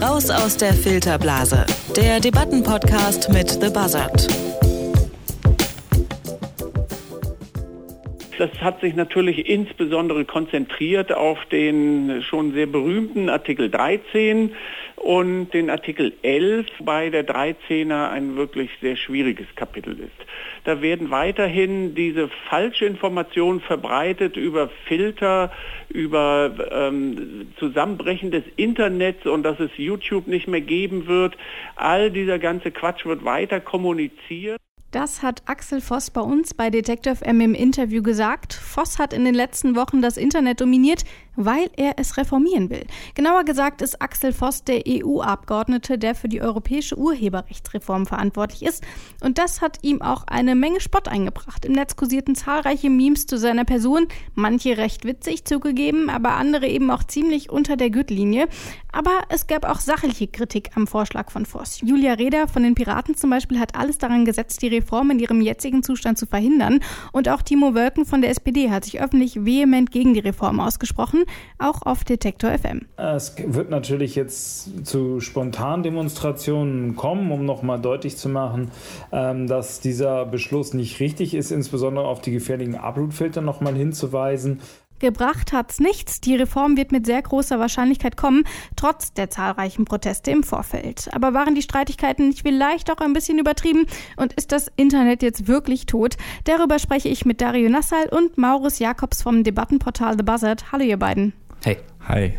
Raus aus der Filterblase. Der Debattenpodcast mit The Buzzard. Das hat sich natürlich insbesondere konzentriert auf den schon sehr berühmten Artikel 13 und den Artikel 11, bei der 13er ein wirklich sehr schwieriges Kapitel ist. Da werden weiterhin diese falsche Informationen verbreitet über Filter, über ähm, Zusammenbrechen des Internets und dass es YouTube nicht mehr geben wird. All dieser ganze Quatsch wird weiter kommuniziert. Das hat Axel Voss bei uns bei Detective M im Interview gesagt. Voss hat in den letzten Wochen das Internet dominiert, weil er es reformieren will. Genauer gesagt ist Axel Voss der EU-Abgeordnete, der für die europäische Urheberrechtsreform verantwortlich ist. Und das hat ihm auch eine Menge Spott eingebracht. Im Netz kursierten zahlreiche Memes zu seiner Person, manche recht witzig zugegeben, aber andere eben auch ziemlich unter der Gürtellinie. Aber es gab auch sachliche Kritik am Vorschlag von Voss. Julia Reda von den Piraten zum Beispiel hat alles daran gesetzt, die Reform in ihrem jetzigen Zustand zu verhindern. Und auch Timo Wölken von der SPD hat sich öffentlich vehement gegen die Reform ausgesprochen auch auf Detektor FM. Es wird natürlich jetzt zu spontanen Demonstrationen kommen, um nochmal deutlich zu machen, ähm, dass dieser Beschluss nicht richtig ist, insbesondere auf die gefährlichen Uploadfilter nochmal hinzuweisen. Gebracht hat's nichts. Die Reform wird mit sehr großer Wahrscheinlichkeit kommen, trotz der zahlreichen Proteste im Vorfeld. Aber waren die Streitigkeiten nicht vielleicht auch ein bisschen übertrieben? Und ist das Internet jetzt wirklich tot? Darüber spreche ich mit Dario Nassal und Maurus Jakobs vom Debattenportal The Buzzard. Hallo ihr beiden. Hey. Hi.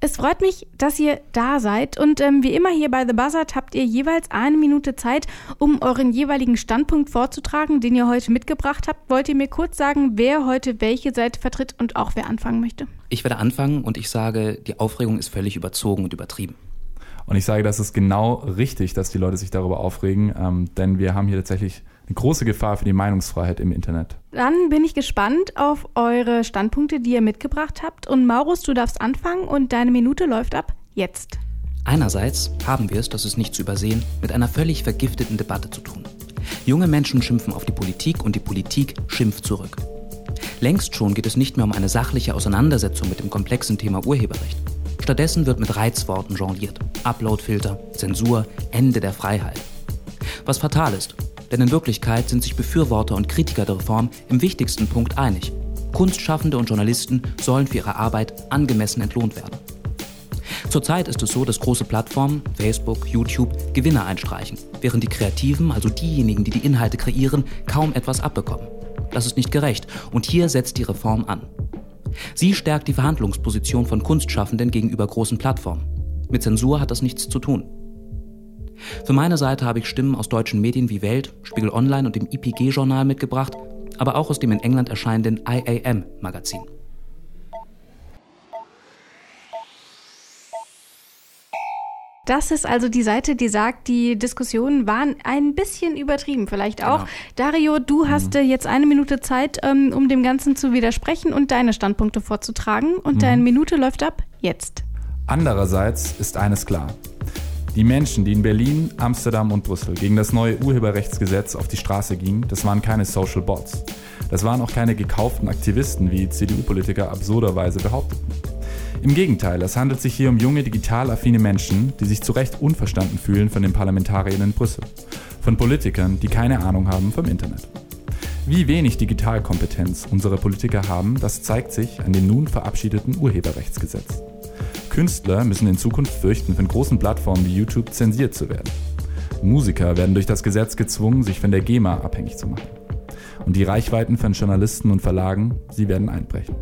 Es freut mich, dass ihr da seid und ähm, wie immer hier bei The Buzzard habt ihr jeweils eine Minute Zeit, um euren jeweiligen Standpunkt vorzutragen, den ihr heute mitgebracht habt. Wollt ihr mir kurz sagen, wer heute welche Seite vertritt und auch wer anfangen möchte? Ich werde anfangen und ich sage, die Aufregung ist völlig überzogen und übertrieben. Und ich sage, das ist genau richtig, dass die Leute sich darüber aufregen, ähm, denn wir haben hier tatsächlich eine große Gefahr für die Meinungsfreiheit im Internet. Dann bin ich gespannt auf eure Standpunkte, die ihr mitgebracht habt. Und Maurus, du darfst anfangen und deine Minute läuft ab jetzt. Einerseits haben wir es, das ist nicht zu übersehen, mit einer völlig vergifteten Debatte zu tun. Junge Menschen schimpfen auf die Politik und die Politik schimpft zurück. Längst schon geht es nicht mehr um eine sachliche Auseinandersetzung mit dem komplexen Thema Urheberrecht. Stattdessen wird mit Reizworten jongliert. Uploadfilter, Zensur, Ende der Freiheit. Was fatal ist, denn in Wirklichkeit sind sich Befürworter und Kritiker der Reform im wichtigsten Punkt einig. Kunstschaffende und Journalisten sollen für ihre Arbeit angemessen entlohnt werden. Zurzeit ist es so, dass große Plattformen, Facebook, YouTube, Gewinne einstreichen, während die Kreativen, also diejenigen, die die Inhalte kreieren, kaum etwas abbekommen. Das ist nicht gerecht und hier setzt die Reform an. Sie stärkt die Verhandlungsposition von Kunstschaffenden gegenüber großen Plattformen. Mit Zensur hat das nichts zu tun. Für meine Seite habe ich Stimmen aus deutschen Medien wie Welt, Spiegel Online und dem IPG-Journal mitgebracht, aber auch aus dem in England erscheinenden IAM-Magazin. Das ist also die Seite, die sagt, die Diskussionen waren ein bisschen übertrieben, vielleicht auch. Genau. Dario, du hast mhm. jetzt eine Minute Zeit, ähm, um dem Ganzen zu widersprechen und deine Standpunkte vorzutragen. Und mhm. deine Minute läuft ab jetzt. Andererseits ist eines klar. Die Menschen, die in Berlin, Amsterdam und Brüssel gegen das neue Urheberrechtsgesetz auf die Straße gingen, das waren keine Social Bots. Das waren auch keine gekauften Aktivisten, wie CDU-Politiker absurderweise behaupteten. Im Gegenteil, es handelt sich hier um junge, digital affine Menschen, die sich zu Recht unverstanden fühlen von den Parlamentariern in Brüssel. Von Politikern, die keine Ahnung haben vom Internet. Wie wenig Digitalkompetenz unsere Politiker haben, das zeigt sich an dem nun verabschiedeten Urheberrechtsgesetz. Künstler müssen in Zukunft fürchten, von großen Plattformen wie YouTube zensiert zu werden. Musiker werden durch das Gesetz gezwungen, sich von der GEMA abhängig zu machen. Und die Reichweiten von Journalisten und Verlagen, sie werden einbrechen.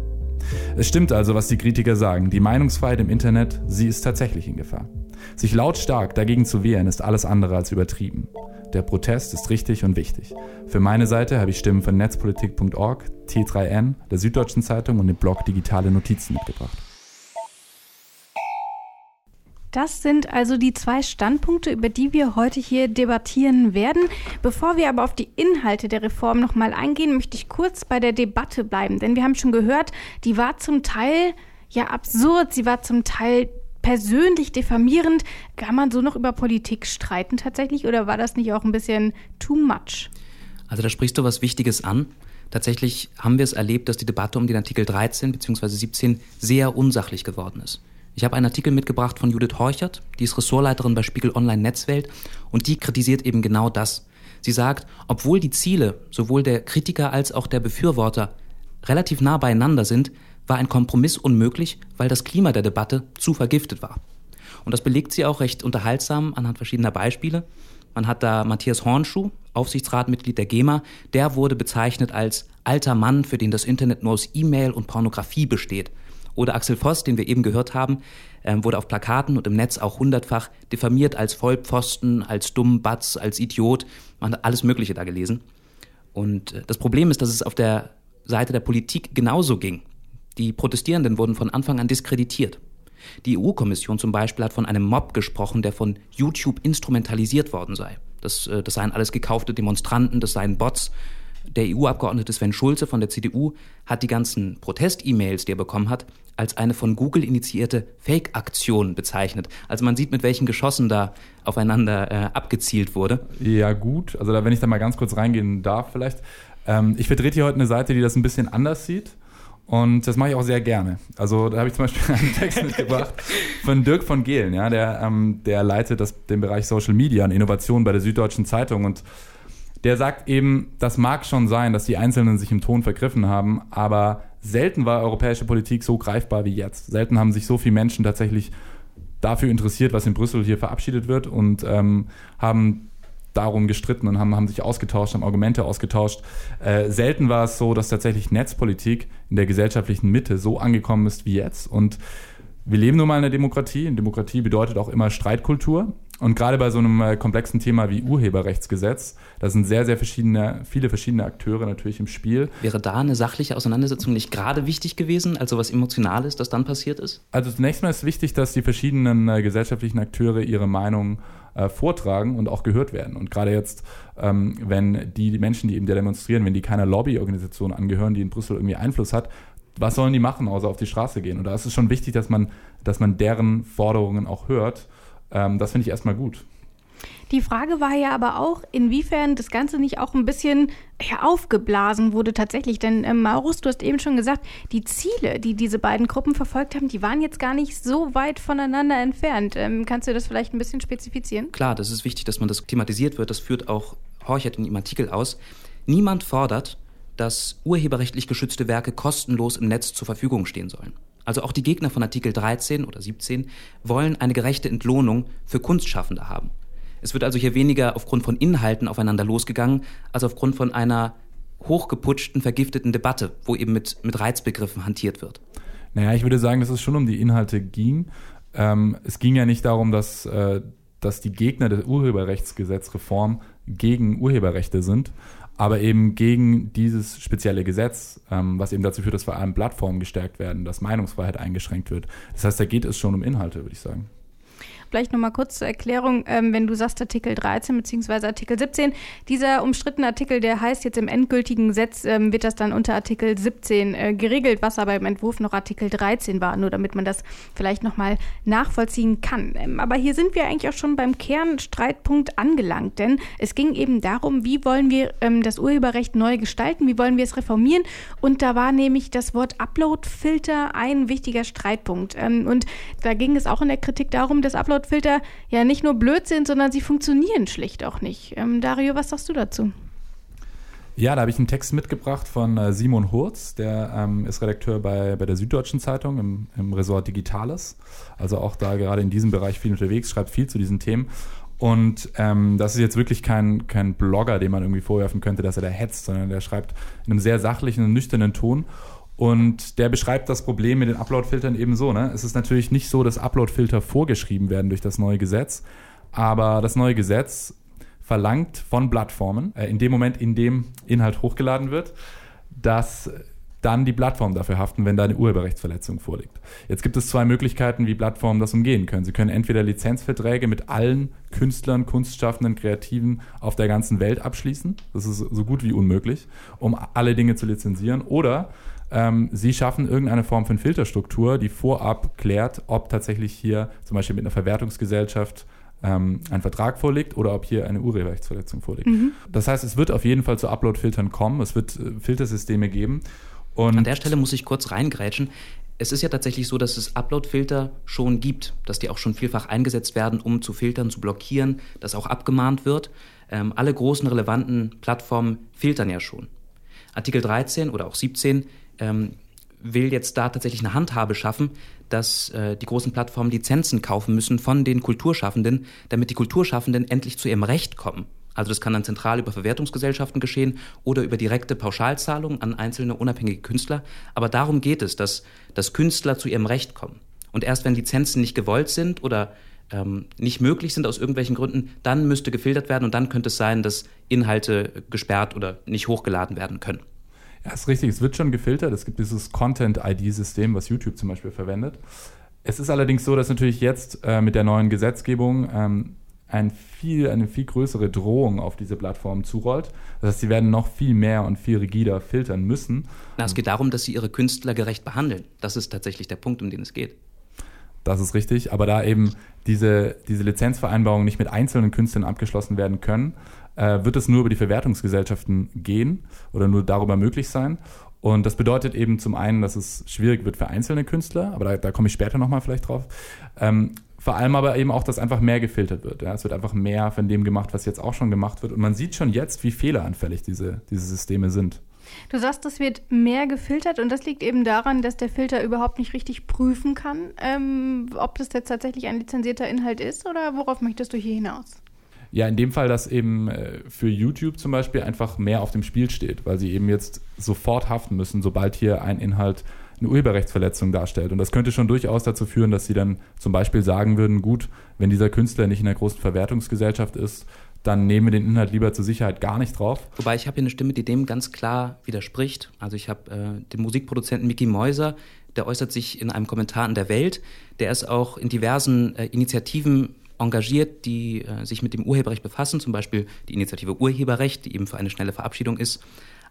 Es stimmt also, was die Kritiker sagen. Die Meinungsfreiheit im Internet, sie ist tatsächlich in Gefahr. Sich lautstark dagegen zu wehren, ist alles andere als übertrieben. Der Protest ist richtig und wichtig. Für meine Seite habe ich Stimmen von netzpolitik.org, T3N, der Süddeutschen Zeitung und dem Blog Digitale Notizen mitgebracht. Das sind also die zwei Standpunkte, über die wir heute hier debattieren werden. Bevor wir aber auf die Inhalte der Reform nochmal eingehen, möchte ich kurz bei der Debatte bleiben. Denn wir haben schon gehört, die war zum Teil ja absurd, sie war zum Teil persönlich diffamierend. Kann man so noch über Politik streiten tatsächlich oder war das nicht auch ein bisschen too much? Also da sprichst du was Wichtiges an. Tatsächlich haben wir es erlebt, dass die Debatte um den Artikel 13 bzw. 17 sehr unsachlich geworden ist. Ich habe einen Artikel mitgebracht von Judith Horchert, die ist Ressortleiterin bei Spiegel Online Netzwelt und die kritisiert eben genau das. Sie sagt, obwohl die Ziele sowohl der Kritiker als auch der Befürworter relativ nah beieinander sind, war ein Kompromiss unmöglich, weil das Klima der Debatte zu vergiftet war. Und das belegt sie auch recht unterhaltsam anhand verschiedener Beispiele. Man hat da Matthias Hornschuh, Aufsichtsratmitglied der GEMA, der wurde bezeichnet als alter Mann, für den das Internet nur aus E-Mail und Pornografie besteht. Oder Axel Voss, den wir eben gehört haben, ähm, wurde auf Plakaten und im Netz auch hundertfach diffamiert als Vollpfosten, als Dummbatz, als Idiot. Man hat alles Mögliche da gelesen. Und äh, das Problem ist, dass es auf der Seite der Politik genauso ging. Die Protestierenden wurden von Anfang an diskreditiert. Die EU-Kommission zum Beispiel hat von einem Mob gesprochen, der von YouTube instrumentalisiert worden sei. Das, äh, das seien alles gekaufte Demonstranten, das seien Bots. Der EU-Abgeordnete Sven Schulze von der CDU hat die ganzen Protest-E-Mails, die er bekommen hat, als eine von Google initiierte Fake-Aktion bezeichnet. Also man sieht, mit welchen Geschossen da aufeinander äh, abgezielt wurde. Ja gut, also da, wenn ich da mal ganz kurz reingehen darf vielleicht. Ähm, ich vertrete hier heute eine Seite, die das ein bisschen anders sieht. Und das mache ich auch sehr gerne. Also da habe ich zum Beispiel einen Text mitgebracht von Dirk von Gehlen, ja, der, ähm, der leitet das, den Bereich Social Media und Innovation bei der Süddeutschen Zeitung und der sagt eben, das mag schon sein, dass die Einzelnen sich im Ton vergriffen haben, aber selten war europäische Politik so greifbar wie jetzt. Selten haben sich so viele Menschen tatsächlich dafür interessiert, was in Brüssel hier verabschiedet wird und ähm, haben darum gestritten und haben, haben sich ausgetauscht, haben Argumente ausgetauscht. Äh, selten war es so, dass tatsächlich Netzpolitik in der gesellschaftlichen Mitte so angekommen ist wie jetzt. Und wir leben nun mal in einer Demokratie. Und Demokratie bedeutet auch immer Streitkultur. Und gerade bei so einem äh, komplexen Thema wie Urheberrechtsgesetz, da sind sehr, sehr verschiedene, viele verschiedene Akteure natürlich im Spiel. Wäre da eine sachliche Auseinandersetzung nicht gerade wichtig gewesen, also was Emotionales, das dann passiert ist? Also zunächst mal ist wichtig, dass die verschiedenen äh, gesellschaftlichen Akteure ihre Meinung äh, vortragen und auch gehört werden. Und gerade jetzt, ähm, wenn die, die Menschen, die eben da demonstrieren, wenn die keiner Lobbyorganisation angehören, die in Brüssel irgendwie Einfluss hat, was sollen die machen, außer auf die Straße gehen? Und da ist es schon wichtig, dass man, dass man deren Forderungen auch hört ähm, das finde ich erstmal gut. Die Frage war ja aber auch, inwiefern das Ganze nicht auch ein bisschen ja, aufgeblasen wurde tatsächlich. Denn äh, Maurus, du hast eben schon gesagt, die Ziele, die diese beiden Gruppen verfolgt haben, die waren jetzt gar nicht so weit voneinander entfernt. Ähm, kannst du das vielleicht ein bisschen spezifizieren? Klar, das ist wichtig, dass man das thematisiert wird. Das führt auch Horchert in dem Artikel aus. Niemand fordert, dass urheberrechtlich geschützte Werke kostenlos im Netz zur Verfügung stehen sollen. Also auch die Gegner von Artikel 13 oder 17 wollen eine gerechte Entlohnung für Kunstschaffende haben. Es wird also hier weniger aufgrund von Inhalten aufeinander losgegangen, als aufgrund von einer hochgeputschten, vergifteten Debatte, wo eben mit, mit Reizbegriffen hantiert wird. Naja, ich würde sagen, dass es schon um die Inhalte ging. Ähm, es ging ja nicht darum, dass, äh, dass die Gegner der Urheberrechtsgesetzreform gegen Urheberrechte sind, aber eben gegen dieses spezielle Gesetz, ähm, was eben dazu führt, dass vor allem Plattformen gestärkt werden, dass Meinungsfreiheit eingeschränkt wird. Das heißt, da geht es schon um Inhalte, würde ich sagen. Vielleicht nochmal kurz zur Erklärung, ähm, wenn du sagst Artikel 13 bzw. Artikel 17. Dieser umstrittene Artikel, der heißt jetzt im endgültigen Gesetz, ähm, wird das dann unter Artikel 17 äh, geregelt, was aber im Entwurf noch Artikel 13 war, nur damit man das vielleicht nochmal nachvollziehen kann. Ähm, aber hier sind wir eigentlich auch schon beim Kernstreitpunkt angelangt, denn es ging eben darum, wie wollen wir ähm, das Urheberrecht neu gestalten, wie wollen wir es reformieren und da war nämlich das Wort Upload-Filter ein wichtiger Streitpunkt. Ähm, und da ging es auch in der Kritik darum, dass Upload Uploadfilter ja nicht nur blöd sind, sondern sie funktionieren schlicht auch nicht. Ähm, Dario, was sagst du dazu? Ja, da habe ich einen Text mitgebracht von äh, Simon Hurz, der ähm, ist Redakteur bei, bei der Süddeutschen Zeitung im, im Ressort Digitales. Also auch da gerade in diesem Bereich viel unterwegs, schreibt viel zu diesen Themen. Und ähm, das ist jetzt wirklich kein, kein Blogger, dem man irgendwie vorwerfen könnte, dass er da hetzt, sondern der schreibt in einem sehr sachlichen und nüchternen Ton. Und der beschreibt das Problem mit den Upload-Filtern eben so. Ne? Es ist natürlich nicht so, dass Upload-Filter vorgeschrieben werden durch das neue Gesetz, aber das neue Gesetz verlangt von Plattformen, äh, in dem Moment, in dem Inhalt hochgeladen wird, dass dann die Plattformen dafür haften, wenn da eine Urheberrechtsverletzung vorliegt. Jetzt gibt es zwei Möglichkeiten, wie Plattformen das umgehen können. Sie können entweder Lizenzverträge mit allen Künstlern, Kunstschaffenden, Kreativen auf der ganzen Welt abschließen. Das ist so gut wie unmöglich, um alle Dinge zu lizenzieren. Oder ähm, sie schaffen irgendeine Form von Filterstruktur, die vorab klärt, ob tatsächlich hier zum Beispiel mit einer Verwertungsgesellschaft ähm, ein Vertrag vorliegt oder ob hier eine Urheberrechtsverletzung vorliegt. Mhm. Das heißt, es wird auf jeden Fall zu Upload-Filtern kommen, es wird äh, Filtersysteme geben. Und An der Stelle muss ich kurz reingrätschen. Es ist ja tatsächlich so, dass es Upload-Filter schon gibt, dass die auch schon vielfach eingesetzt werden, um zu filtern, zu blockieren, dass auch abgemahnt wird. Ähm, alle großen relevanten Plattformen filtern ja schon. Artikel 13 oder auch 17 ähm, will jetzt da tatsächlich eine Handhabe schaffen, dass äh, die großen Plattformen Lizenzen kaufen müssen von den Kulturschaffenden, damit die Kulturschaffenden endlich zu ihrem Recht kommen. Also das kann dann zentral über Verwertungsgesellschaften geschehen oder über direkte Pauschalzahlungen an einzelne unabhängige Künstler. Aber darum geht es, dass, dass Künstler zu ihrem Recht kommen. Und erst wenn Lizenzen nicht gewollt sind oder ähm, nicht möglich sind aus irgendwelchen Gründen, dann müsste gefiltert werden und dann könnte es sein, dass Inhalte gesperrt oder nicht hochgeladen werden können. Ja, ist richtig. Es wird schon gefiltert. Es gibt dieses Content-ID-System, was YouTube zum Beispiel verwendet. Es ist allerdings so, dass natürlich jetzt äh, mit der neuen Gesetzgebung ähm, ein viel, eine viel größere Drohung auf diese Plattformen zurollt. Das heißt, sie werden noch viel mehr und viel rigider filtern müssen. Na, es geht darum, dass sie ihre Künstler gerecht behandeln. Das ist tatsächlich der Punkt, um den es geht. Das ist richtig. Aber da eben diese, diese Lizenzvereinbarungen nicht mit einzelnen Künstlern abgeschlossen werden können, äh, wird es nur über die Verwertungsgesellschaften gehen oder nur darüber möglich sein. Und das bedeutet eben zum einen, dass es schwierig wird für einzelne Künstler, aber da, da komme ich später nochmal vielleicht drauf. Ähm, vor allem aber eben auch, dass einfach mehr gefiltert wird. Ja? Es wird einfach mehr von dem gemacht, was jetzt auch schon gemacht wird. Und man sieht schon jetzt, wie fehleranfällig diese, diese Systeme sind. Du sagst, es wird mehr gefiltert und das liegt eben daran, dass der Filter überhaupt nicht richtig prüfen kann, ähm, ob das jetzt tatsächlich ein lizenzierter Inhalt ist oder worauf möchtest du hier hinaus? Ja, in dem Fall, dass eben äh, für YouTube zum Beispiel einfach mehr auf dem Spiel steht, weil sie eben jetzt sofort haften müssen, sobald hier ein Inhalt eine Urheberrechtsverletzung darstellt. Und das könnte schon durchaus dazu führen, dass sie dann zum Beispiel sagen würden, gut, wenn dieser Künstler nicht in einer großen Verwertungsgesellschaft ist, dann nehmen wir den Inhalt lieber zur Sicherheit gar nicht drauf. Wobei ich habe hier eine Stimme, die dem ganz klar widerspricht. Also ich habe äh, den Musikproduzenten Mickey Mäuser, der äußert sich in einem Kommentar in der Welt. Der ist auch in diversen äh, Initiativen engagiert, die äh, sich mit dem Urheberrecht befassen, zum Beispiel die Initiative Urheberrecht, die eben für eine schnelle Verabschiedung ist.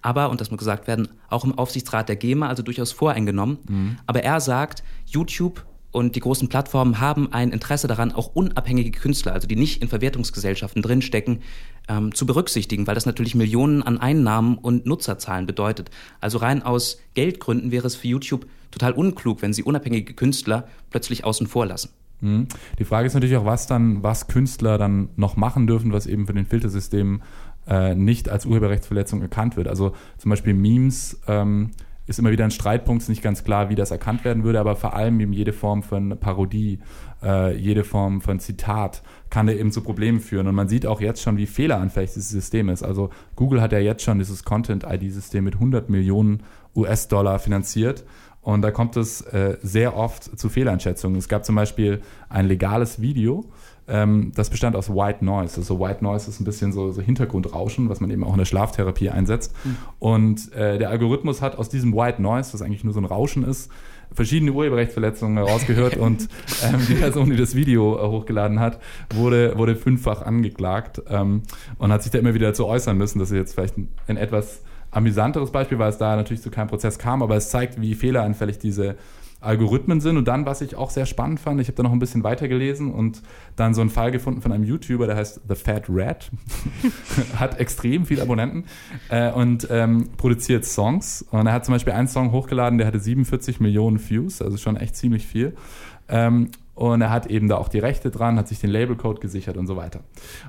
Aber, und das muss gesagt werden, auch im Aufsichtsrat der GEMA, also durchaus voreingenommen. Mhm. Aber er sagt, YouTube und die großen Plattformen haben ein Interesse daran, auch unabhängige Künstler, also die nicht in Verwertungsgesellschaften drinstecken, ähm, zu berücksichtigen, weil das natürlich Millionen an Einnahmen und Nutzerzahlen bedeutet. Also rein aus Geldgründen wäre es für YouTube total unklug, wenn sie unabhängige Künstler plötzlich außen vor lassen. Mhm. Die Frage ist natürlich auch, was dann, was Künstler dann noch machen dürfen, was eben für den Filtersystem äh, nicht als Urheberrechtsverletzung erkannt wird. Also zum Beispiel Memes ähm, ist immer wieder ein Streitpunkt, ist nicht ganz klar, wie das erkannt werden würde, aber vor allem eben jede Form von Parodie, äh, jede Form von Zitat kann da eben zu Problemen führen. Und man sieht auch jetzt schon, wie fehleranfällig dieses System ist. Also Google hat ja jetzt schon dieses Content-ID-System mit 100 Millionen US-Dollar finanziert. Und da kommt es äh, sehr oft zu Fehleinschätzungen. Es gab zum Beispiel ein legales Video, ähm, das bestand aus White Noise. Also White Noise ist ein bisschen so, so Hintergrundrauschen, was man eben auch in der Schlaftherapie einsetzt. Mhm. Und äh, der Algorithmus hat aus diesem White Noise, was eigentlich nur so ein Rauschen ist, verschiedene Urheberrechtsverletzungen herausgehört und ähm, die Person, die das Video äh, hochgeladen hat, wurde, wurde fünffach angeklagt ähm, und hat sich da immer wieder dazu äußern müssen, dass sie jetzt vielleicht ein etwas amüsanteres Beispiel, weil es da natürlich zu keinem Prozess kam, aber es zeigt, wie fehleranfällig diese Algorithmen sind. Und dann, was ich auch sehr spannend fand, ich habe da noch ein bisschen weiter gelesen und dann so einen Fall gefunden von einem YouTuber, der heißt The Fat Rat, hat extrem viele Abonnenten äh, und ähm, produziert Songs. Und er hat zum Beispiel einen Song hochgeladen, der hatte 47 Millionen Views, also schon echt ziemlich viel. Ähm, und er hat eben da auch die Rechte dran, hat sich den Labelcode gesichert und so weiter.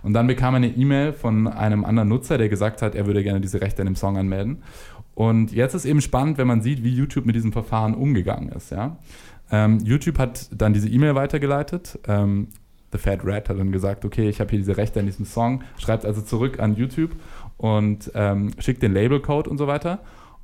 Und dann bekam er eine E-Mail von einem anderen Nutzer, der gesagt hat, er würde gerne diese Rechte an dem Song anmelden. Und jetzt ist eben spannend, wenn man sieht, wie YouTube mit diesem Verfahren umgegangen ist. Ja? Ähm, YouTube hat dann diese E-Mail weitergeleitet. Ähm, The Fat Rat hat dann gesagt, okay, ich habe hier diese Rechte an diesem Song, schreibt also zurück an YouTube und ähm, schickt den Labelcode und so weiter.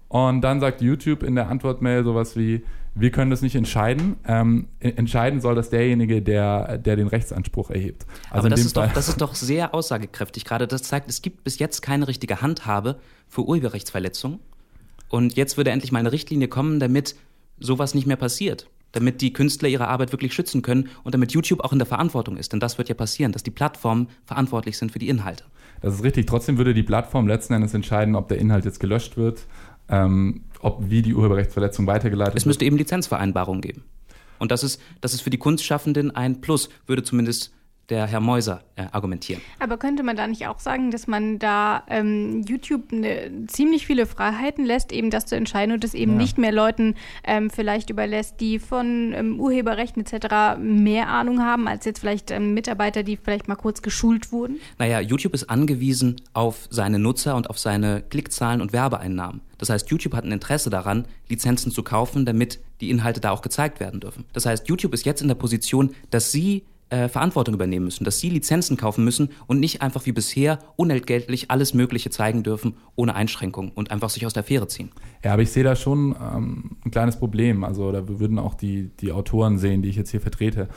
Und dann sagt YouTube in der Antwortmail sowas wie, wir können das nicht entscheiden. Ähm, entscheiden soll das derjenige, der, der den Rechtsanspruch erhebt. Also Aber das ist, doch, das ist doch sehr aussagekräftig gerade. Das zeigt, es gibt bis jetzt keine richtige Handhabe für Urheberrechtsverletzungen. Und jetzt würde endlich mal eine Richtlinie kommen, damit sowas nicht mehr passiert. Damit die Künstler ihre Arbeit wirklich schützen können und damit YouTube auch in der Verantwortung ist. Denn das wird ja passieren, dass die Plattformen verantwortlich sind für die Inhalte. Das ist richtig. Trotzdem würde die Plattform letzten Endes entscheiden, ob der Inhalt jetzt gelöscht wird, ähm, ob wie die Urheberrechtsverletzung weitergeleitet wird. Es müsste eben Lizenzvereinbarungen geben. Und das ist, das ist für die Kunstschaffenden ein Plus, würde zumindest der Herr Meuser äh, argumentieren. Aber könnte man da nicht auch sagen, dass man da ähm, YouTube ne, ziemlich viele Freiheiten lässt, eben das zu entscheiden und es eben ja. nicht mehr Leuten ähm, vielleicht überlässt, die von ähm, Urheberrechten etc. mehr Ahnung haben, als jetzt vielleicht ähm, Mitarbeiter, die vielleicht mal kurz geschult wurden? Naja, YouTube ist angewiesen auf seine Nutzer und auf seine Klickzahlen und Werbeeinnahmen. Das heißt, YouTube hat ein Interesse daran, Lizenzen zu kaufen, damit die Inhalte da auch gezeigt werden dürfen. Das heißt, YouTube ist jetzt in der Position, dass sie äh, Verantwortung übernehmen müssen, dass sie Lizenzen kaufen müssen und nicht einfach wie bisher unentgeltlich alles Mögliche zeigen dürfen, ohne Einschränkung und einfach sich aus der Fähre ziehen. Ja, aber ich sehe da schon ähm, ein kleines Problem. Also da würden auch die, die Autoren sehen, die ich jetzt hier vertrete.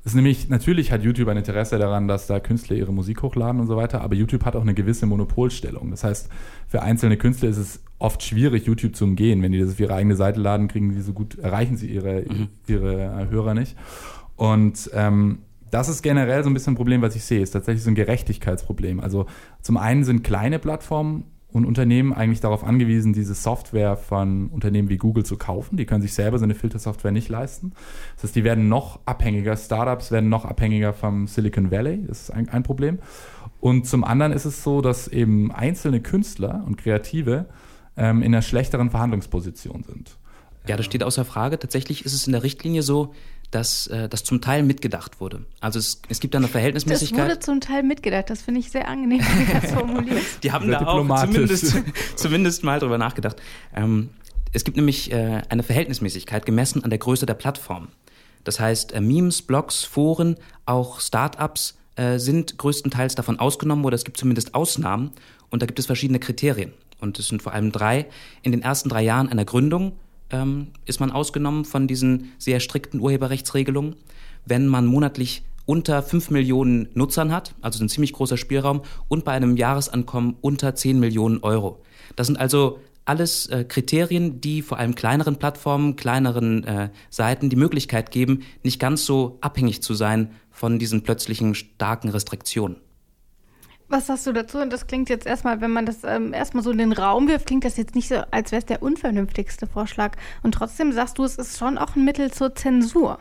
Es ist nämlich, natürlich hat YouTube ein Interesse daran, dass da Künstler ihre Musik hochladen und so weiter, aber YouTube hat auch eine gewisse Monopolstellung. Das heißt, für einzelne Künstler ist es oft schwierig, YouTube zu umgehen. Wenn die das auf ihre eigene Seite laden, kriegen die so gut, erreichen sie ihre, mhm. ihre Hörer nicht. Und ähm, das ist generell so ein bisschen ein Problem, was ich sehe, ist tatsächlich so ein Gerechtigkeitsproblem. Also zum einen sind kleine Plattformen und Unternehmen eigentlich darauf angewiesen, diese Software von Unternehmen wie Google zu kaufen. Die können sich selber so eine Filtersoftware nicht leisten. Das heißt, die werden noch abhängiger, Startups werden noch abhängiger vom Silicon Valley. Das ist ein, ein Problem. Und zum anderen ist es so, dass eben einzelne Künstler und Kreative ähm, in einer schlechteren Verhandlungsposition sind. Ja, das steht außer Frage. Tatsächlich ist es in der Richtlinie so, dass äh, das zum Teil mitgedacht wurde. Also es, es gibt da eine Verhältnismäßigkeit. Das wurde zum Teil mitgedacht, das finde ich sehr angenehm, wie das formuliert. Die haben da auch zumindest, zumindest mal drüber nachgedacht. Ähm, es gibt nämlich äh, eine Verhältnismäßigkeit gemessen an der Größe der Plattform. Das heißt, äh, Memes, Blogs, Foren, auch Startups äh, sind größtenteils davon ausgenommen oder es gibt zumindest Ausnahmen und da gibt es verschiedene Kriterien. Und es sind vor allem drei. In den ersten drei Jahren einer Gründung ähm, ist man ausgenommen von diesen sehr strikten Urheberrechtsregelungen. Wenn man monatlich unter 5 Millionen Nutzern hat, also ein ziemlich großer Spielraum, und bei einem Jahresankommen unter 10 Millionen Euro. Das sind also alles äh, Kriterien, die vor allem kleineren Plattformen, kleineren äh, Seiten die Möglichkeit geben, nicht ganz so abhängig zu sein von diesen plötzlichen starken Restriktionen. Was sagst du dazu? Und das klingt jetzt erstmal, wenn man das ähm, erstmal so in den Raum wirft, klingt das jetzt nicht so, als wäre es der unvernünftigste Vorschlag. Und trotzdem sagst du, es ist schon auch ein Mittel zur Zensur.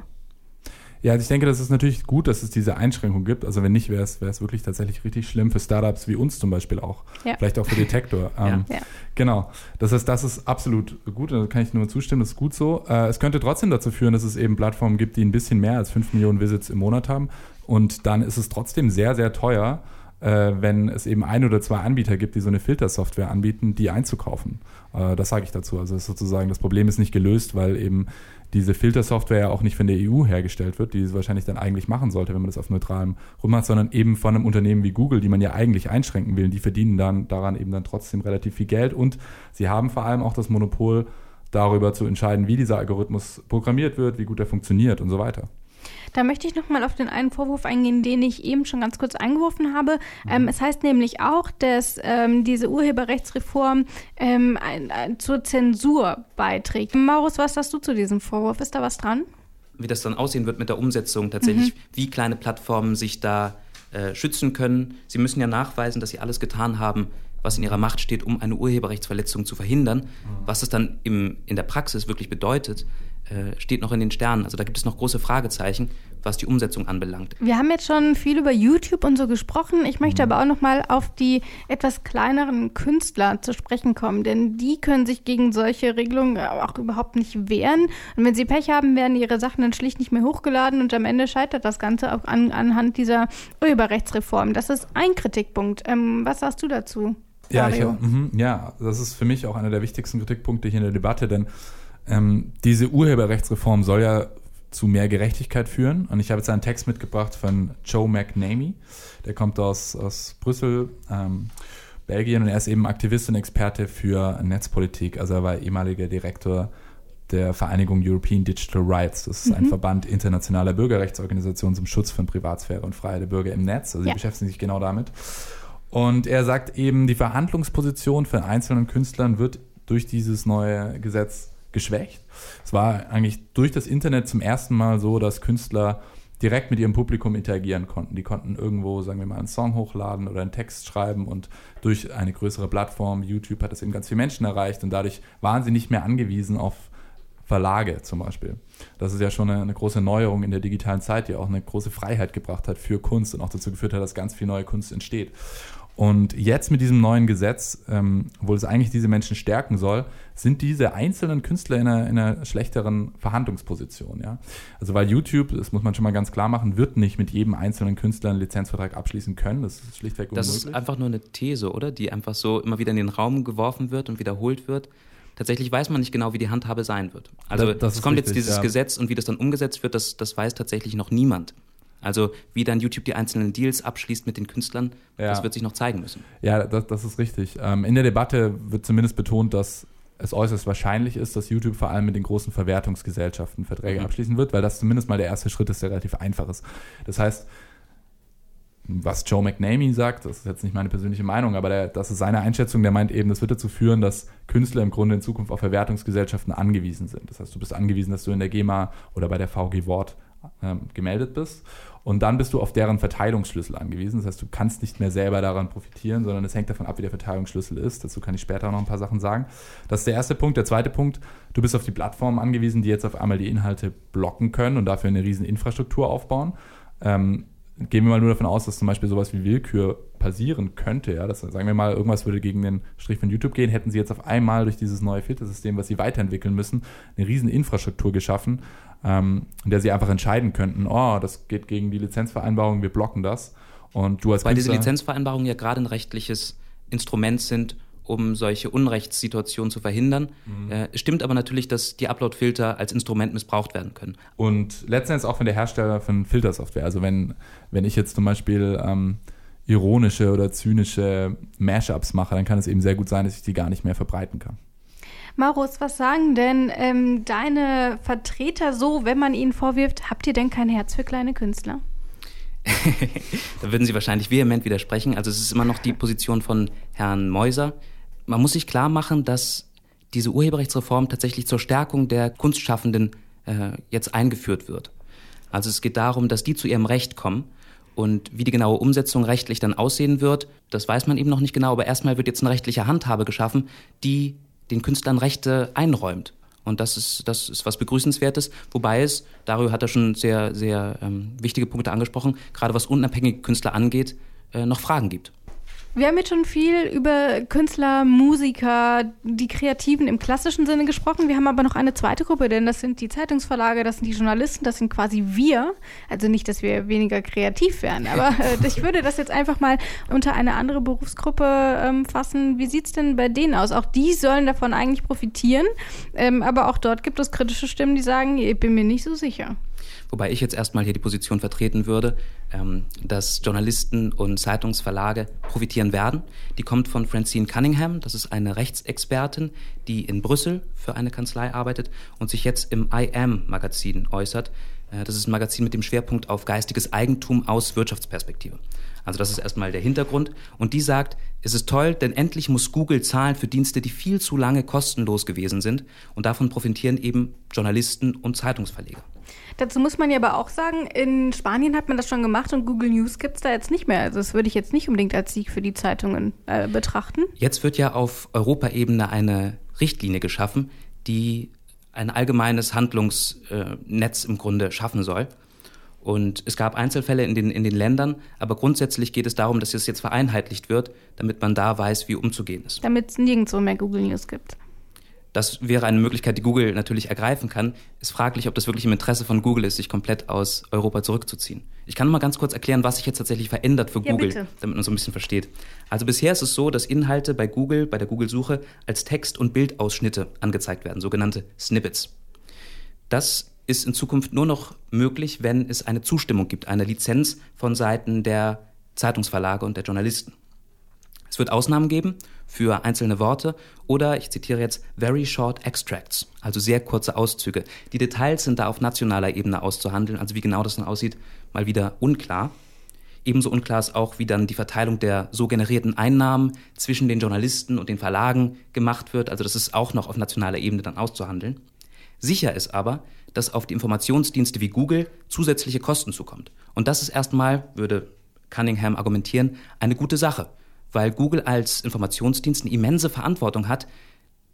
Ja, also ich denke, das ist natürlich gut, dass es diese Einschränkung gibt. Also wenn nicht, wäre es, wäre es wirklich tatsächlich richtig schlimm für Startups wie uns zum Beispiel auch. Ja. Vielleicht auch für Detektor. Ähm, ja. Genau. Das heißt, das ist absolut gut. Da kann ich nur zustimmen, das ist gut so. Äh, es könnte trotzdem dazu führen, dass es eben Plattformen gibt, die ein bisschen mehr als 5 Millionen Visits im Monat haben. Und dann ist es trotzdem sehr, sehr teuer, äh, wenn es eben ein oder zwei Anbieter gibt, die so eine Filtersoftware anbieten, die einzukaufen. Äh, das sage ich dazu. Also sozusagen das Problem ist nicht gelöst, weil eben diese Filtersoftware ja auch nicht von der EU hergestellt wird, die es wahrscheinlich dann eigentlich machen sollte, wenn man das auf neutralem Grund macht, sondern eben von einem Unternehmen wie Google, die man ja eigentlich einschränken will. Die verdienen dann daran eben dann trotzdem relativ viel Geld und sie haben vor allem auch das Monopol darüber zu entscheiden, wie dieser Algorithmus programmiert wird, wie gut er funktioniert und so weiter. Da möchte ich nochmal auf den einen Vorwurf eingehen, den ich eben schon ganz kurz eingeworfen habe. Mhm. Ähm, es heißt nämlich auch, dass ähm, diese Urheberrechtsreform ähm, ein, ein, zur Zensur beiträgt. Maurus, was hast du zu diesem Vorwurf? Ist da was dran? Wie das dann aussehen wird mit der Umsetzung, tatsächlich, mhm. wie kleine Plattformen sich da äh, schützen können. Sie müssen ja nachweisen, dass sie alles getan haben, was in ihrer Macht steht, um eine Urheberrechtsverletzung zu verhindern. Mhm. Was es dann im, in der Praxis wirklich bedeutet, äh, steht noch in den Sternen. Also da gibt es noch große Fragezeichen, was die Umsetzung anbelangt. Wir haben jetzt schon viel über YouTube und so gesprochen. Ich möchte mhm. aber auch noch mal auf die etwas kleineren Künstler zu sprechen kommen, denn die können sich gegen solche Regelungen auch überhaupt nicht wehren. Und wenn sie Pech haben, werden ihre Sachen dann schlicht nicht mehr hochgeladen und am Ende scheitert das Ganze auch an, anhand dieser Urheberrechtsreform. Das ist ein Kritikpunkt. Ähm, was sagst du dazu? Ja, ich, mh, ja, das ist für mich auch einer der wichtigsten Kritikpunkte hier in der Debatte, denn ähm, diese Urheberrechtsreform soll ja zu mehr Gerechtigkeit führen. Und ich habe jetzt einen Text mitgebracht von Joe McNamee. Der kommt aus, aus Brüssel, ähm, Belgien, und er ist eben Aktivist und Experte für Netzpolitik. Also er war ehemaliger Direktor der Vereinigung European Digital Rights. Das ist mhm. ein Verband internationaler Bürgerrechtsorganisationen zum Schutz von Privatsphäre und Freiheit der Bürger im Netz. Also ja. sie beschäftigen sich genau damit. Und er sagt eben, die Verhandlungsposition von einzelnen Künstlern wird durch dieses neue Gesetz geschwächt. Es war eigentlich durch das Internet zum ersten Mal so, dass Künstler direkt mit ihrem Publikum interagieren konnten. Die konnten irgendwo, sagen wir mal, einen Song hochladen oder einen Text schreiben und durch eine größere Plattform, YouTube, hat das eben ganz viele Menschen erreicht und dadurch waren sie nicht mehr angewiesen auf Verlage zum Beispiel. Das ist ja schon eine, eine, große Neuerung in der digitalen Zeit, die auch eine große Freiheit gebracht hat für Kunst und auch dazu geführt hat, dass ganz viel neue Kunst entsteht. Und jetzt mit diesem neuen Gesetz, ähm, obwohl es eigentlich diese Menschen stärken soll, sind diese einzelnen Künstler in einer, in einer schlechteren Verhandlungsposition. Ja? Also weil YouTube, das muss man schon mal ganz klar machen, wird nicht mit jedem einzelnen Künstler einen Lizenzvertrag abschließen können. Das ist schlichtweg unmöglich. Das ist einfach nur eine These, oder? Die einfach so immer wieder in den Raum geworfen wird und wiederholt wird. Tatsächlich weiß man nicht genau, wie die Handhabe sein wird. Also es kommt richtig, jetzt dieses ja. Gesetz und wie das dann umgesetzt wird, das, das weiß tatsächlich noch niemand. Also wie dann YouTube die einzelnen Deals abschließt mit den Künstlern, ja. das wird sich noch zeigen müssen. Ja, das, das ist richtig. Ähm, in der Debatte wird zumindest betont, dass es äußerst wahrscheinlich ist, dass YouTube vor allem mit den großen Verwertungsgesellschaften Verträge mhm. abschließen wird, weil das zumindest mal der erste Schritt ist, der relativ einfach ist. Das heißt, was Joe McNamee sagt, das ist jetzt nicht meine persönliche Meinung, aber der, das ist seine Einschätzung, der meint eben, das wird dazu führen, dass Künstler im Grunde in Zukunft auf Verwertungsgesellschaften angewiesen sind. Das heißt, du bist angewiesen, dass du in der GEMA oder bei der VG Wort ähm, gemeldet bist und dann bist du auf deren Verteilungsschlüssel angewiesen. Das heißt, du kannst nicht mehr selber daran profitieren, sondern es hängt davon ab, wie der Verteilungsschlüssel ist. Dazu kann ich später noch ein paar Sachen sagen. Das ist der erste Punkt. Der zweite Punkt, du bist auf die Plattformen angewiesen, die jetzt auf einmal die Inhalte blocken können und dafür eine riesen Infrastruktur aufbauen. Ähm, gehen wir mal nur davon aus, dass zum Beispiel sowas wie Willkür passieren könnte, ja, dass sagen wir mal, irgendwas würde gegen den Strich von YouTube gehen, hätten sie jetzt auf einmal durch dieses neue Filtersystem, was sie weiterentwickeln müssen, eine riesen Infrastruktur geschaffen, ähm, in der sie einfach entscheiden könnten, oh, das geht gegen die Lizenzvereinbarung, wir blocken das. Und du als Weil diese Lizenzvereinbarungen ja gerade ein rechtliches Instrument sind, um solche Unrechtssituationen zu verhindern. Mhm. Äh, stimmt aber natürlich, dass die Upload-Filter als Instrument missbraucht werden können. Und letztendlich auch von der Hersteller von Filtersoftware. Also wenn, wenn ich jetzt zum Beispiel ähm, ironische oder zynische Mashups mache, dann kann es eben sehr gut sein, dass ich die gar nicht mehr verbreiten kann. Marus, was sagen denn ähm, deine Vertreter so, wenn man ihnen vorwirft, habt ihr denn kein Herz für kleine Künstler? da würden Sie wahrscheinlich vehement widersprechen. Also es ist immer noch die Position von Herrn Meuser. Man muss sich klar machen, dass diese Urheberrechtsreform tatsächlich zur Stärkung der Kunstschaffenden äh, jetzt eingeführt wird. Also es geht darum, dass die zu ihrem Recht kommen. Und wie die genaue Umsetzung rechtlich dann aussehen wird, das weiß man eben noch nicht genau. Aber erstmal wird jetzt eine rechtliche Handhabe geschaffen, die den Künstlern Rechte einräumt. Und das ist, das ist was Begrüßenswertes, wobei es, darüber hat er schon sehr, sehr ähm, wichtige Punkte angesprochen, gerade was unabhängige Künstler angeht, äh, noch Fragen gibt. Wir haben jetzt schon viel über Künstler, Musiker, die Kreativen im klassischen Sinne gesprochen. Wir haben aber noch eine zweite Gruppe, denn das sind die Zeitungsverlage, das sind die Journalisten, das sind quasi wir. Also nicht, dass wir weniger kreativ wären, aber äh, ich würde das jetzt einfach mal unter eine andere Berufsgruppe ähm, fassen. Wie sieht es denn bei denen aus? Auch die sollen davon eigentlich profitieren, ähm, aber auch dort gibt es kritische Stimmen, die sagen, ich bin mir nicht so sicher. Wobei ich jetzt erstmal hier die Position vertreten würde, ähm, dass Journalisten und Zeitungsverlage profitieren werden. Die kommt von Francine Cunningham, das ist eine Rechtsexpertin, die in Brüssel für eine Kanzlei arbeitet und sich jetzt im I Am Magazin äußert. Äh, das ist ein Magazin mit dem Schwerpunkt auf geistiges Eigentum aus Wirtschaftsperspektive. Also das ist erstmal der Hintergrund. Und die sagt, es ist toll, denn endlich muss Google zahlen für Dienste, die viel zu lange kostenlos gewesen sind. Und davon profitieren eben Journalisten und Zeitungsverleger. Dazu muss man ja aber auch sagen, in Spanien hat man das schon gemacht und Google News gibt es da jetzt nicht mehr. Also das würde ich jetzt nicht unbedingt als Sieg für die Zeitungen äh, betrachten. Jetzt wird ja auf Europaebene eine Richtlinie geschaffen, die ein allgemeines Handlungsnetz im Grunde schaffen soll. Und es gab Einzelfälle in den, in den Ländern, aber grundsätzlich geht es darum, dass es jetzt vereinheitlicht wird, damit man da weiß, wie umzugehen ist. Damit es nirgendwo mehr Google News gibt. Das wäre eine Möglichkeit, die Google natürlich ergreifen kann. Ist fraglich, ob das wirklich im Interesse von Google ist, sich komplett aus Europa zurückzuziehen. Ich kann mal ganz kurz erklären, was sich jetzt tatsächlich verändert für ja, Google, bitte. damit man so ein bisschen versteht. Also bisher ist es so, dass Inhalte bei Google, bei der Google-Suche, als Text- und Bildausschnitte angezeigt werden, sogenannte Snippets. Das ist in Zukunft nur noch möglich, wenn es eine Zustimmung gibt, eine Lizenz von Seiten der Zeitungsverlage und der Journalisten. Es wird Ausnahmen geben für einzelne Worte oder, ich zitiere jetzt, very short extracts, also sehr kurze Auszüge. Die Details sind da auf nationaler Ebene auszuhandeln, also wie genau das dann aussieht, mal wieder unklar. Ebenso unklar ist auch, wie dann die Verteilung der so generierten Einnahmen zwischen den Journalisten und den Verlagen gemacht wird. Also das ist auch noch auf nationaler Ebene dann auszuhandeln. Sicher ist aber, dass auf die Informationsdienste wie Google zusätzliche Kosten zukommt. Und das ist erstmal, würde Cunningham argumentieren, eine gute Sache weil Google als Informationsdienst eine immense Verantwortung hat,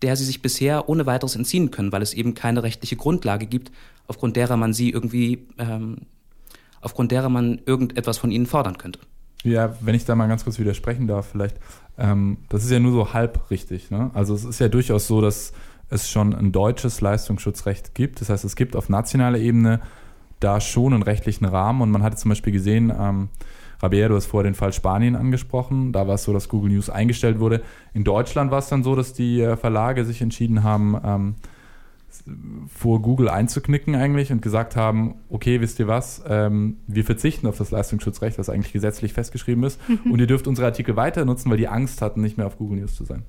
der sie sich bisher ohne weiteres entziehen können, weil es eben keine rechtliche Grundlage gibt, aufgrund derer man sie irgendwie, ähm, aufgrund derer man irgendetwas von ihnen fordern könnte. Ja, wenn ich da mal ganz kurz widersprechen darf, vielleicht. Ähm, das ist ja nur so halb richtig. Ne? Also es ist ja durchaus so, dass es schon ein deutsches Leistungsschutzrecht gibt. Das heißt, es gibt auf nationaler Ebene da schon einen rechtlichen Rahmen. Und man hatte zum Beispiel gesehen, ähm, Rabea, du hast vorher den Fall Spanien angesprochen. Da war es so, dass Google News eingestellt wurde. In Deutschland war es dann so, dass die äh, Verlage sich entschieden haben, ähm, vor Google einzuknicken eigentlich und gesagt haben, okay, wisst ihr was, ähm, wir verzichten auf das Leistungsschutzrecht, was eigentlich gesetzlich festgeschrieben ist, mhm. und ihr dürft unsere Artikel weiter nutzen, weil die Angst hatten, nicht mehr auf Google News zu sein.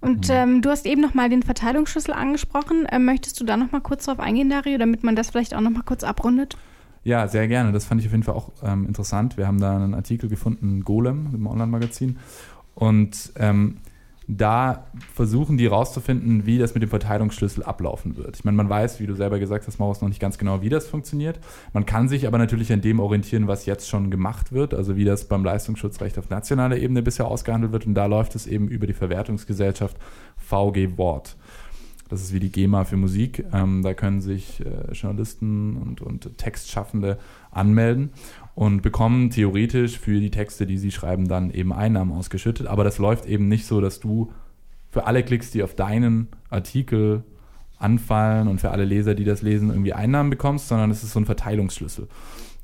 Und mhm. ähm, du hast eben noch mal den Verteilungsschlüssel angesprochen. Ähm, möchtest du da noch mal kurz drauf eingehen, Dario, damit man das vielleicht auch noch mal kurz abrundet? Ja, sehr gerne. Das fand ich auf jeden Fall auch ähm, interessant. Wir haben da einen Artikel gefunden, Golem, im Online-Magazin. Und ähm, da versuchen die herauszufinden, wie das mit dem Verteilungsschlüssel ablaufen wird. Ich meine, man weiß, wie du selber gesagt hast, Maurus, noch nicht ganz genau, wie das funktioniert. Man kann sich aber natürlich an dem orientieren, was jetzt schon gemacht wird, also wie das beim Leistungsschutzrecht auf nationaler Ebene bisher ausgehandelt wird. Und da läuft es eben über die Verwertungsgesellschaft VG Wort. Das ist wie die GEMA für Musik. Ähm, da können sich äh, Journalisten und, und Textschaffende anmelden und bekommen theoretisch für die Texte, die sie schreiben, dann eben Einnahmen ausgeschüttet. Aber das läuft eben nicht so, dass du für alle Klicks, die auf deinen Artikel anfallen und für alle Leser, die das lesen, irgendwie Einnahmen bekommst, sondern es ist so ein Verteilungsschlüssel.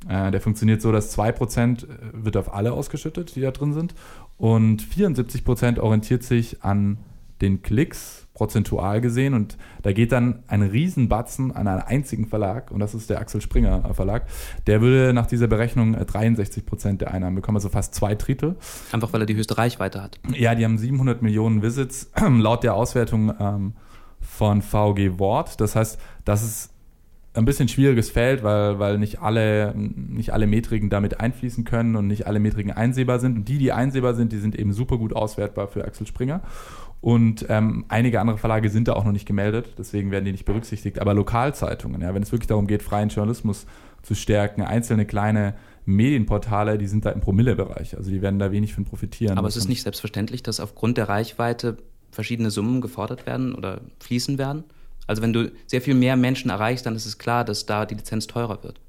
Äh, der funktioniert so, dass 2% äh, wird auf alle ausgeschüttet, die da drin sind und 74% orientiert sich an den Klicks prozentual gesehen. Und da geht dann ein Riesenbatzen an einen einzigen Verlag, und das ist der Axel Springer Verlag. Der würde nach dieser Berechnung 63 äh, Prozent der Einnahmen bekommen, also fast zwei Drittel. Einfach weil er die höchste Reichweite hat. Ja, die haben 700 Millionen Visits laut der Auswertung ähm, von VG Wort. Das heißt, das ist ein bisschen schwieriges Feld, weil, weil nicht, alle, nicht alle Metriken damit einfließen können und nicht alle Metriken einsehbar sind. Und die, die einsehbar sind, die sind eben super gut auswertbar für Axel Springer. Und ähm, einige andere Verlage sind da auch noch nicht gemeldet, deswegen werden die nicht berücksichtigt. Aber Lokalzeitungen, ja, wenn es wirklich darum geht, freien Journalismus zu stärken, einzelne kleine Medienportale, die sind da im Promillebereich. Also die werden da wenig von profitieren. Aber es ist nicht selbstverständlich, dass aufgrund der Reichweite verschiedene Summen gefordert werden oder fließen werden? Also wenn du sehr viel mehr Menschen erreichst, dann ist es klar, dass da die Lizenz teurer wird.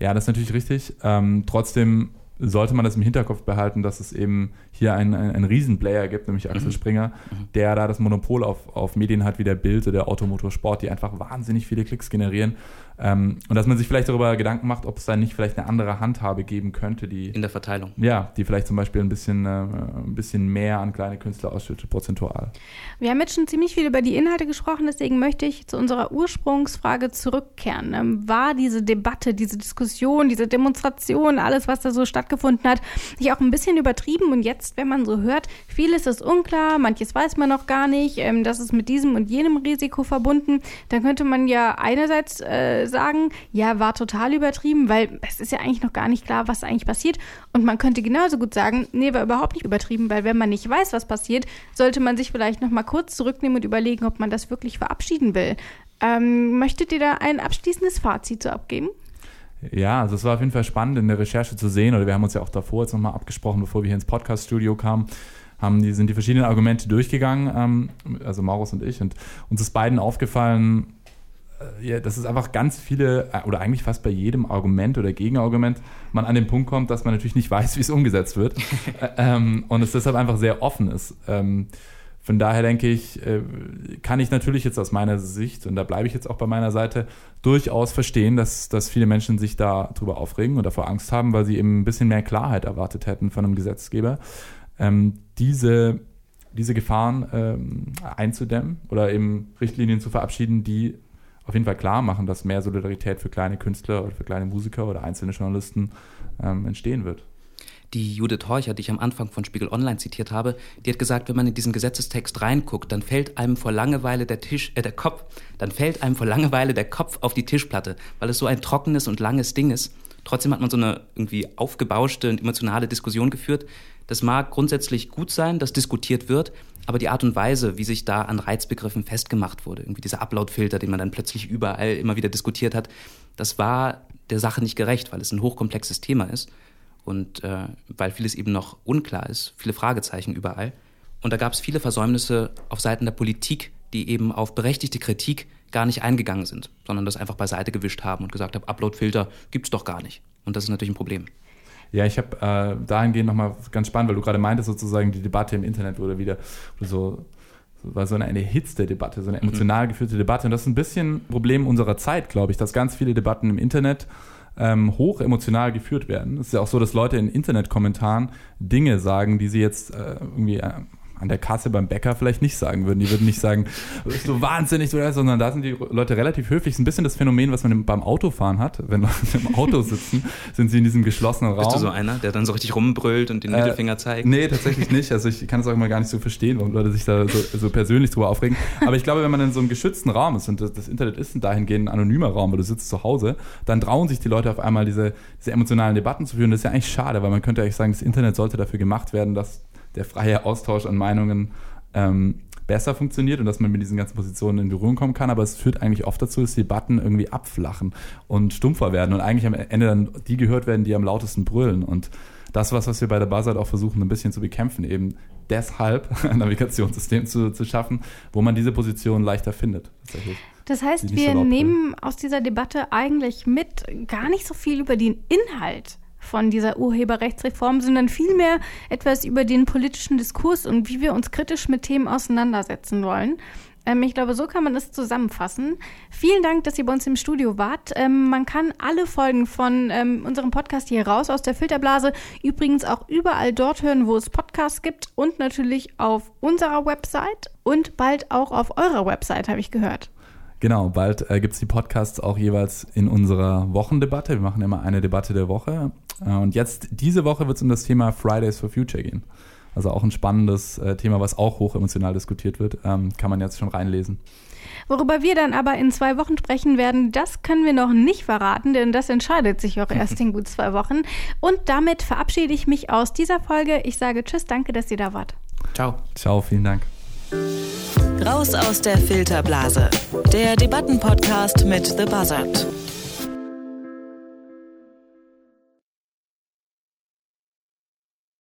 Ja, das ist natürlich richtig. Ähm, trotzdem sollte man das im Hinterkopf behalten, dass es eben hier einen, einen Riesenplayer gibt, nämlich Axel mhm. Springer, mhm. der da das Monopol auf, auf Medien hat wie der Bild oder der Automotorsport, die einfach wahnsinnig viele Klicks generieren. Ähm, und dass man sich vielleicht darüber Gedanken macht, ob es da nicht vielleicht eine andere Handhabe geben könnte, die. In der Verteilung. Ja, die vielleicht zum Beispiel ein bisschen, äh, ein bisschen mehr an kleine Künstler ausschüttet, prozentual. Wir haben jetzt schon ziemlich viel über die Inhalte gesprochen, deswegen möchte ich zu unserer Ursprungsfrage zurückkehren. Ähm, war diese Debatte, diese Diskussion, diese Demonstration, alles, was da so stattgefunden hat, nicht auch ein bisschen übertrieben? Und jetzt, wenn man so hört, vieles ist unklar, manches weiß man noch gar nicht, ähm, das ist mit diesem und jenem Risiko verbunden, dann könnte man ja einerseits äh, sagen, ja, war total übertrieben, weil es ist ja eigentlich noch gar nicht klar, was eigentlich passiert. Und man könnte genauso gut sagen, nee, war überhaupt nicht übertrieben, weil wenn man nicht weiß, was passiert, sollte man sich vielleicht noch mal kurz zurücknehmen und überlegen, ob man das wirklich verabschieden will. Ähm, möchtet ihr da ein abschließendes Fazit so abgeben? Ja, also es war auf jeden Fall spannend in der Recherche zu sehen, oder wir haben uns ja auch davor jetzt nochmal abgesprochen, bevor wir hier ins Podcast-Studio kamen, haben die, sind die verschiedenen Argumente durchgegangen, ähm, also Maurus und ich, und uns ist beiden aufgefallen, ja, dass es einfach ganz viele, äh, oder eigentlich fast bei jedem Argument oder Gegenargument, man an den Punkt kommt, dass man natürlich nicht weiß, wie es umgesetzt wird. Äh, ähm, und es deshalb einfach sehr offen ist. Ähm, von daher denke ich, äh, kann ich natürlich jetzt aus meiner Sicht, und da bleibe ich jetzt auch bei meiner Seite, durchaus verstehen, dass, dass viele Menschen sich darüber aufregen und davor Angst haben, weil sie eben ein bisschen mehr Klarheit erwartet hätten von einem Gesetzgeber. Ähm, diese, diese Gefahren ähm, einzudämmen oder eben Richtlinien zu verabschieden, die auf jeden Fall klar machen, dass mehr Solidarität für kleine Künstler oder für kleine Musiker oder einzelne Journalisten ähm, entstehen wird. Die Judith Horcher, die ich am Anfang von Spiegel Online zitiert habe, die hat gesagt, wenn man in diesen Gesetzestext reinguckt, dann fällt einem vor Langeweile der Tisch, äh, der Kopf, dann fällt einem vor Langeweile der Kopf auf die Tischplatte, weil es so ein trockenes und langes Ding ist. Trotzdem hat man so eine irgendwie aufgebauschte und emotionale Diskussion geführt. Das mag grundsätzlich gut sein, dass diskutiert wird, aber die Art und Weise, wie sich da an Reizbegriffen festgemacht wurde, irgendwie dieser Uploadfilter, den man dann plötzlich überall immer wieder diskutiert hat, das war der Sache nicht gerecht, weil es ein hochkomplexes Thema ist und äh, weil vieles eben noch unklar ist, viele Fragezeichen überall. Und da gab es viele Versäumnisse auf Seiten der Politik, die eben auf berechtigte Kritik gar nicht eingegangen sind, sondern das einfach beiseite gewischt haben und gesagt haben, Uploadfilter gibt es doch gar nicht. Und das ist natürlich ein Problem. Ja, ich habe äh, dahingehend nochmal ganz spannend, weil du gerade meintest, sozusagen die Debatte im Internet wurde wieder so war so eine, eine erhitzte Debatte, so eine mhm. emotional geführte Debatte. Und das ist ein bisschen ein Problem unserer Zeit, glaube ich, dass ganz viele Debatten im Internet ähm, hoch emotional geführt werden. Es ist ja auch so, dass Leute in Internetkommentaren Dinge sagen, die sie jetzt äh, irgendwie äh, an der Kasse beim Bäcker vielleicht nicht sagen würden. Die würden nicht sagen, bist du wahnsinnig, sondern da sind die Leute relativ höflich. Das ist ein bisschen das Phänomen, was man beim Autofahren hat. Wenn Leute im Auto sitzen, sind sie in diesem geschlossenen Raum. Bist du so einer, der dann so richtig rumbrüllt und den äh, Mittelfinger zeigt? Nee, tatsächlich nicht. Also ich kann es auch immer gar nicht so verstehen, warum Leute sich da so, so, persönlich drüber aufregen. Aber ich glaube, wenn man in so einem geschützten Raum ist und das, das Internet ist dahingehend ein anonymer Raum, weil du sitzt zu Hause, dann trauen sich die Leute auf einmal diese, diese emotionalen Debatten zu führen. Das ist ja eigentlich schade, weil man könnte eigentlich sagen, das Internet sollte dafür gemacht werden, dass der freie Austausch an Meinungen ähm, besser funktioniert und dass man mit diesen ganzen Positionen in Berührung kommen kann, aber es führt eigentlich oft dazu, dass die Debatten irgendwie abflachen und stumpfer werden und eigentlich am Ende dann die gehört werden, die am lautesten brüllen. Und das was, was wir bei der Buzzard auch versuchen, ein bisschen zu bekämpfen, eben deshalb ein Navigationssystem zu, zu schaffen, wo man diese Position leichter findet. Das heißt, wir nehmen aus dieser Debatte eigentlich mit gar nicht so viel über den Inhalt von dieser Urheberrechtsreform, sondern vielmehr etwas über den politischen Diskurs und wie wir uns kritisch mit Themen auseinandersetzen wollen. Ähm, ich glaube, so kann man es zusammenfassen. Vielen Dank, dass ihr bei uns im Studio wart. Ähm, man kann alle Folgen von ähm, unserem Podcast hier raus aus der Filterblase übrigens auch überall dort hören, wo es Podcasts gibt und natürlich auf unserer Website und bald auch auf eurer Website, habe ich gehört. Genau, bald äh, gibt es die Podcasts auch jeweils in unserer Wochendebatte. Wir machen immer eine Debatte der Woche. Äh, und jetzt, diese Woche wird es um das Thema Fridays for Future gehen. Also auch ein spannendes äh, Thema, was auch hoch emotional diskutiert wird. Ähm, kann man jetzt schon reinlesen. Worüber wir dann aber in zwei Wochen sprechen werden, das können wir noch nicht verraten, denn das entscheidet sich auch erst in gut zwei Wochen. Und damit verabschiede ich mich aus dieser Folge. Ich sage Tschüss, danke, dass ihr da wart. Ciao. Ciao, vielen Dank. Raus aus der Filterblase. Der Debattenpodcast mit The Buzzard.